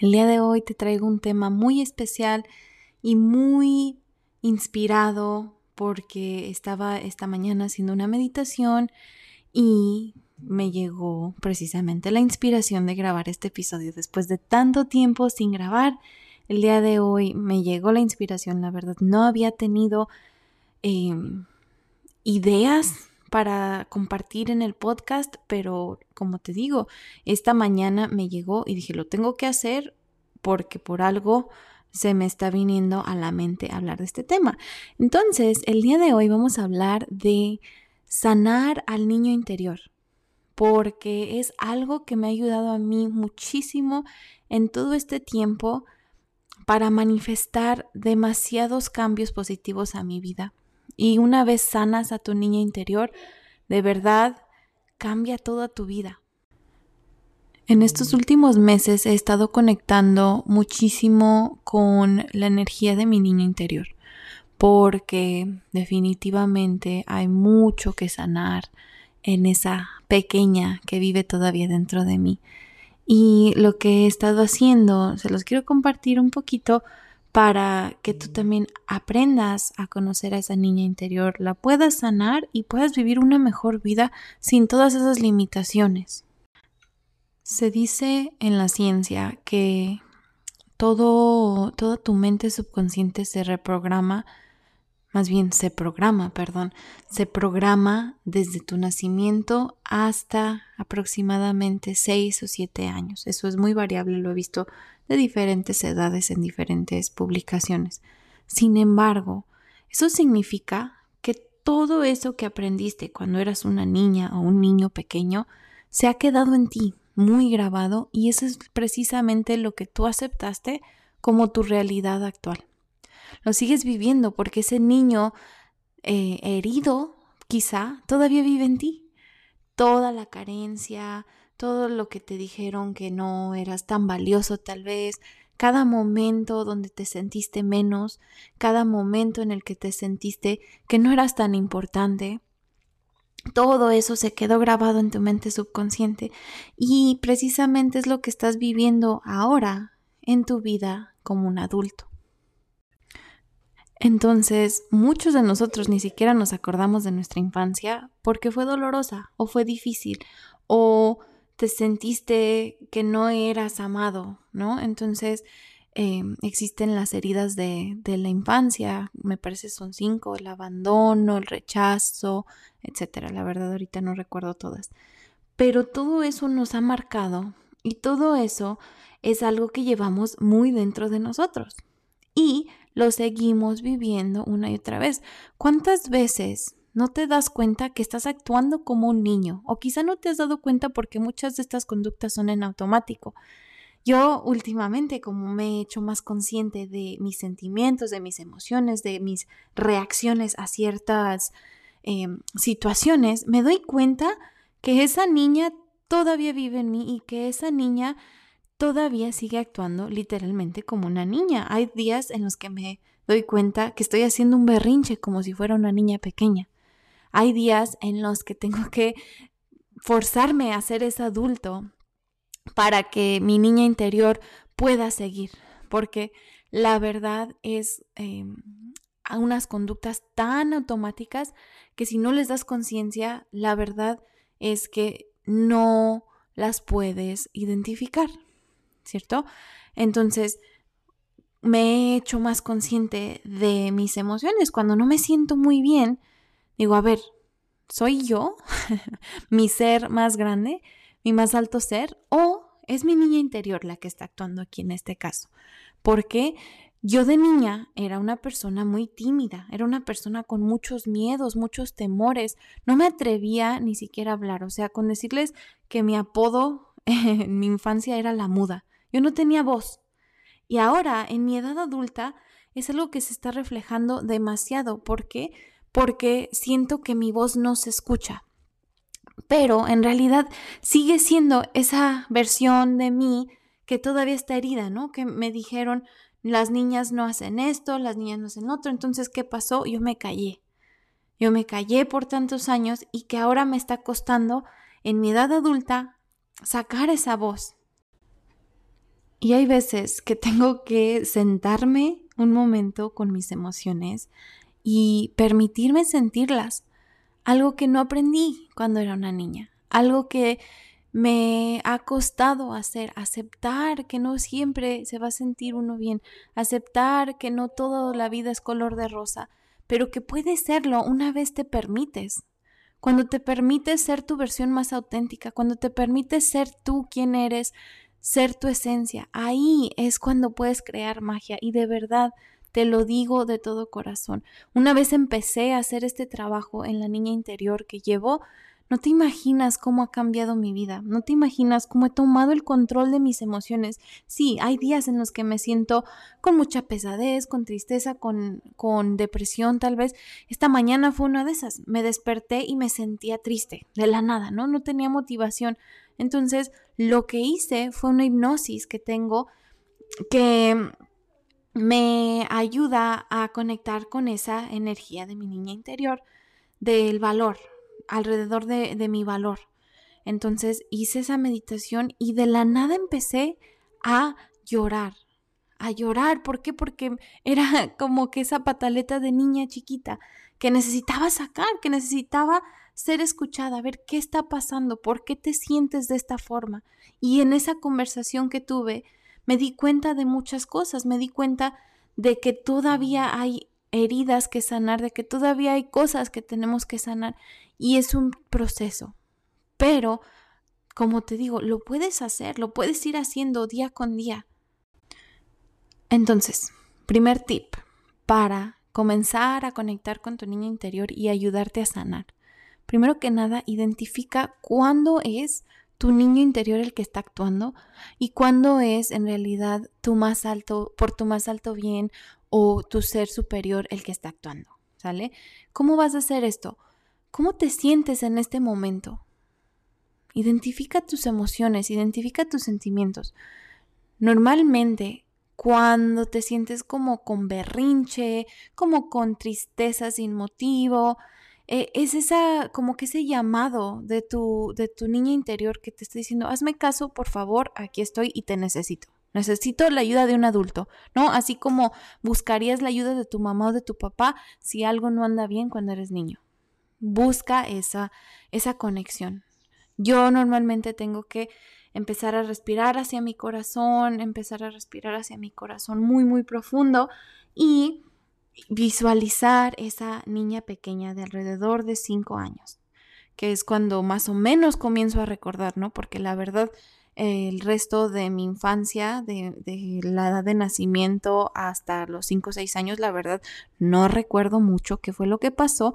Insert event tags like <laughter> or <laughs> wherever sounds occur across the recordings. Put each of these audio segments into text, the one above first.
El día de hoy te traigo un tema muy especial y muy inspirado porque estaba esta mañana haciendo una meditación y me llegó precisamente la inspiración de grabar este episodio después de tanto tiempo sin grabar. El día de hoy me llegó la inspiración, la verdad. No había tenido em, ideas para compartir en el podcast, pero como te digo, esta mañana me llegó y dije, lo tengo que hacer porque por algo se me está viniendo a la mente hablar de este tema. Entonces, el día de hoy vamos a hablar de sanar al niño interior, porque es algo que me ha ayudado a mí muchísimo en todo este tiempo para manifestar demasiados cambios positivos a mi vida. Y una vez sanas a tu niña interior, de verdad cambia toda tu vida. En estos últimos meses he estado conectando muchísimo con la energía de mi niño interior, porque definitivamente hay mucho que sanar en esa pequeña que vive todavía dentro de mí. Y lo que he estado haciendo, se los quiero compartir un poquito para que tú también aprendas a conocer a esa niña interior, la puedas sanar y puedas vivir una mejor vida sin todas esas limitaciones. Se dice en la ciencia que todo, toda tu mente subconsciente se reprograma, más bien se programa, perdón, se programa desde tu nacimiento hasta aproximadamente 6 o 7 años. Eso es muy variable, lo he visto de diferentes edades en diferentes publicaciones. Sin embargo, eso significa que todo eso que aprendiste cuando eras una niña o un niño pequeño se ha quedado en ti, muy grabado, y eso es precisamente lo que tú aceptaste como tu realidad actual. Lo sigues viviendo porque ese niño eh, herido, quizá, todavía vive en ti. Toda la carencia, todo lo que te dijeron que no eras tan valioso tal vez, cada momento donde te sentiste menos, cada momento en el que te sentiste que no eras tan importante, todo eso se quedó grabado en tu mente subconsciente y precisamente es lo que estás viviendo ahora en tu vida como un adulto. Entonces, muchos de nosotros ni siquiera nos acordamos de nuestra infancia porque fue dolorosa o fue difícil o te sentiste que no eras amado, ¿no? Entonces em, existen las heridas de, de, la infancia, me parece son cinco, el abandono, el rechazo, etcétera. La verdad ahorita no recuerdo todas. Pero todo eso nos ha marcado y todo eso es algo que llevamos muy dentro de nosotros y lo seguimos viviendo una y otra vez. ¿Cuántas veces no te das cuenta que estás actuando como un niño o quizá no te has dado cuenta porque muchas de estas conductas son en automático. Yo últimamente, como me he hecho más consciente de mis sentimientos, de mis emociones, de mis reacciones a ciertas em, situaciones, me doy cuenta que esa niña todavía vive en mí y que esa niña todavía sigue actuando literalmente como una niña. Hay días en los que me doy cuenta que estoy haciendo un berrinche como si fuera una niña pequeña. Hay días en los que tengo que forzarme a ser ese adulto para que mi niña interior pueda seguir, porque la verdad es eh, unas conductas tan automáticas que si no les das conciencia, la verdad es que no las puedes identificar, ¿cierto? Entonces, me he hecho más consciente de mis emociones. Cuando no me siento muy bien, digo, a ver, ¿soy yo, <laughs> mi ser más grande, mi más alto ser, o es mi niña interior la que está actuando aquí en este caso? Porque yo de niña era una persona muy tímida, era una persona con muchos miedos, muchos temores, no me atrevía ni siquiera a hablar, o sea, con decirles que mi apodo <laughs> en mi infancia era la muda, yo no tenía voz, y ahora, en mi edad adulta, es algo que se está reflejando demasiado. ¿Por qué? Porque siento que mi voz no se escucha. Pero en realidad sigue siendo esa versión de mí que todavía está herida, ¿no? Que me dijeron, las niñas no hacen esto, las niñas no hacen otro. Entonces, ¿qué pasó? Yo me callé. Yo me callé por tantos años y que ahora me está costando en mi edad adulta sacar esa voz. Y hay veces que tengo que sentarme un momento con mis emociones y permitirme sentirlas. Algo que no aprendí cuando era una niña. Algo que me ha costado hacer, aceptar que no siempre se va a sentir uno bien, aceptar que no toda la vida es color de rosa, pero que puede serlo una vez te permites. Cuando te permites ser tu versión más auténtica, cuando te permites ser tú quien eres, ser tu esencia. Ahí es cuando puedes crear magia y de verdad te lo digo de todo corazón. Una vez empecé a hacer este trabajo en la niña interior que llevo, no te imaginas cómo ha cambiado mi vida, no te imaginas cómo he tomado el control de mis emociones. Sí, hay días en los que me siento con mucha pesadez, con tristeza, con, con depresión tal vez. Esta mañana fue una de esas. Me desperté y me sentía triste, de la nada, ¿no? No tenía motivación. Entonces, lo que hice fue una hipnosis que tengo que me ayuda a conectar con esa energía de mi niña interior, del valor, alrededor de, de, mi valor. Entonces hice esa meditación y de la nada empecé a llorar, a llorar. ¿Por qué? Porque era <laughs> como que esa pataleta de niña chiquita que necesitaba sacar, que necesitaba ser escuchada, ver qué está pasando, por qué te sientes de esta forma. Y en esa conversación que tuve, me di cuenta de muchas cosas, me di cuenta de que todavía hay heridas que sanar, de que todavía hay cosas que tenemos que sanar y es un proceso. Pero, como te digo, lo puedes hacer, lo puedes ir haciendo día con día. Entonces, primer tip para comenzar a conectar con tu niño interior y ayudarte a sanar. Primero que nada, identifica cuándo es tu niño interior el que está actuando y cuándo es en realidad tu más alto, por tu más alto bien o tu ser superior el que está actuando, ¿sale? ¿Cómo vas a hacer esto? ¿Cómo te sientes en este momento? Identifica tus emociones, identifica tus sentimientos. Normalmente cuando te sientes como con berrinche, como con tristeza sin motivo. Eh, es esa, como que ese llamado de tu, de tu niña interior que te está diciendo, hazme caso, por favor, aquí estoy y te necesito. Necesito la ayuda de un adulto, ¿no? Así como buscarías la ayuda de tu mamá o de tu papá si algo no anda bien cuando eres niño. Busca esa, esa conexión. Yo normalmente tengo que empezar a respirar hacia mi corazón, empezar a respirar hacia mi corazón muy, muy profundo y visualizar esa niña pequeña de alrededor de cinco años, que es cuando más o menos comienzo a recordar, ¿no? Porque la verdad, el resto de mi infancia, de, la edad de nacimiento hasta los cinco o seis años, la verdad, no recuerdo mucho qué fue lo que pasó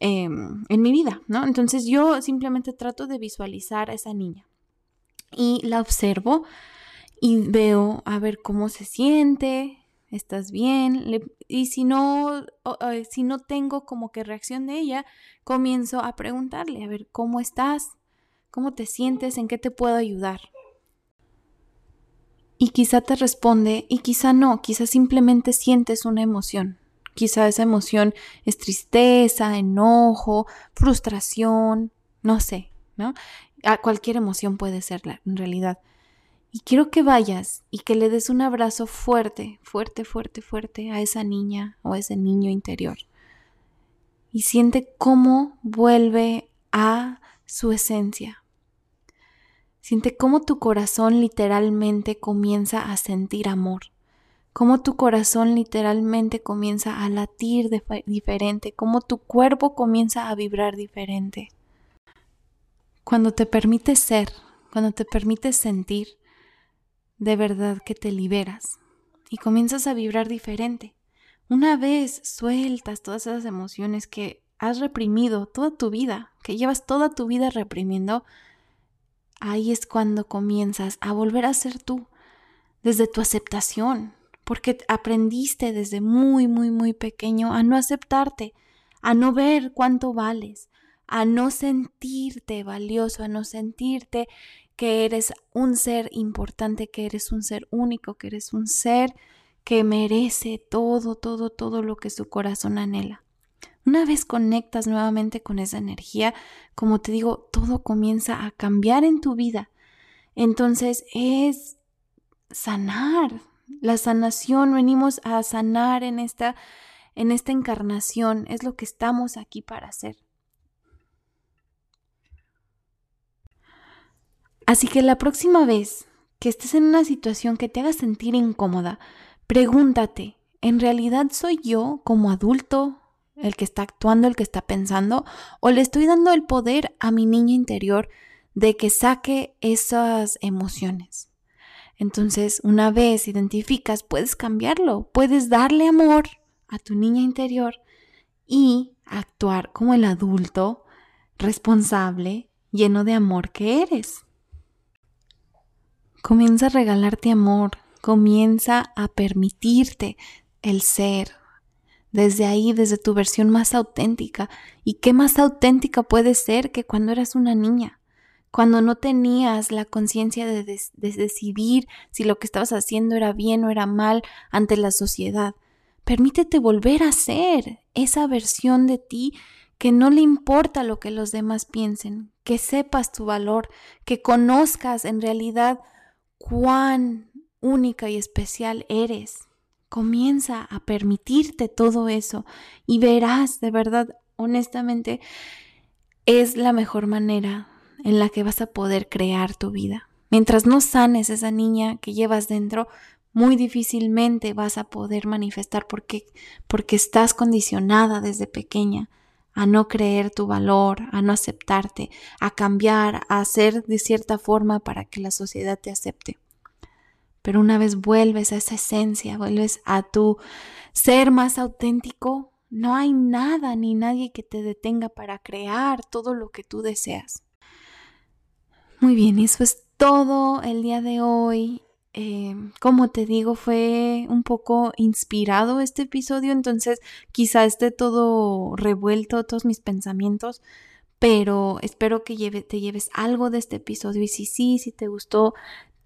em, en mi vida, ¿no? Entonces yo simplemente trato de visualizar a esa niña y la observo y veo a ver cómo se siente, estás bien, y si no, si no tengo como que reacción de ella, comienzo a preguntarle, a ver, ¿cómo estás? ¿Cómo te sientes? ¿En qué te puedo ayudar? Y quizá te responde y quizá no, quizá simplemente sientes una emoción. Quizá esa emoción es tristeza, enojo, frustración, no sé, ¿no? a cualquier emoción puede serla, en realidad. Y quiero que vayas y que le des un abrazo fuerte, fuerte, fuerte, fuerte a esa niña o a ese niño interior. Y siente cómo vuelve a su esencia. Siente cómo tu corazón literalmente comienza a sentir amor, cómo tu corazón literalmente comienza a latir diferente, cómo tu cuerpo comienza a vibrar diferente. Cuando te permites ser, cuando te permites sentir, de verdad que te liberas y comienzas a vibrar diferente. Una vez sueltas todas esas emociones que has reprimido toda tu vida, que llevas toda tu vida reprimiendo, ahí es cuando comienzas a volver a ser tú, desde tu aceptación, porque aprendiste desde muy, muy, muy pequeño a no aceptarte, a no ver cuánto vales, a no sentirte valioso, a no sentirte que eres un ser importante, que eres un ser único, que eres un ser que merece todo, todo, todo lo que su corazón anhela. Una vez conectas nuevamente con esa energía, como te digo, todo comienza a cambiar en tu vida. Entonces es sanar. La sanación, venimos a sanar en esta, en esta encarnación, es lo que estamos aquí para hacer. Así que la próxima vez que estés en una situación que te haga sentir incómoda, pregúntate, ¿en realidad soy yo como adulto el que está actuando, el que está pensando, o le estoy dando el poder a mi niña interior de que saque esas emociones. Entonces, una vez identificas, puedes cambiarlo, puedes darle amor a tu niña interior y actuar como el adulto responsable, lleno de amor que eres. Comienza a regalarte amor, comienza a permitirte el ser, desde ahí, desde tu versión más auténtica. ¿Y qué más auténtica puede ser que cuando eras una niña? Cuando no tenías la conciencia de, decidir si lo que estabas haciendo era bien o era mal ante la sociedad. Permítete volver a ser esa versión de ti que no le importa lo que los demás piensen, que sepas tu valor, que conozcas en realidad cuán única y especial eres. Comienza a permitirte todo eso y verás, de verdad, honestamente, es la mejor manera en la que vas a poder crear tu vida. Mientras no sanes esa niña que llevas dentro, muy difícilmente vas a poder manifestar porque, porque estás condicionada desde pequeña a no creer tu valor, a no aceptarte, a cambiar, a hacer de cierta forma para que la sociedad te acepte. Pero una vez vuelves a esa esencia, vuelves a tu ser más auténtico, no hay nada ni nadie que te detenga para crear todo lo que tú deseas. Muy bien, eso es todo el día de hoy. Eh, como te digo, fue un poco inspirado este episodio, entonces quizá esté todo revuelto, todos mis pensamientos, pero espero que te lleves algo de este episodio y si sí, si te gustó,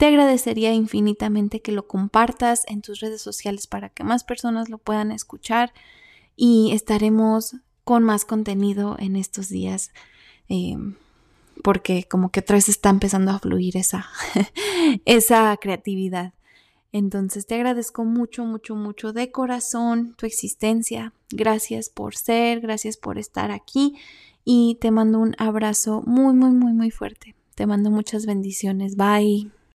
te agradecería infinitamente que lo compartas en tus redes sociales para que más personas lo puedan escuchar y estaremos con más contenido en estos días. Eh, porque como que otra vez está empezando a fluir esa, <laughs> esa creatividad. Entonces te agradezco mucho, mucho, mucho de corazón tu existencia. Gracias por ser, gracias por estar aquí y te mando un abrazo muy, muy, muy, muy fuerte. Te mando muchas bendiciones. Bye.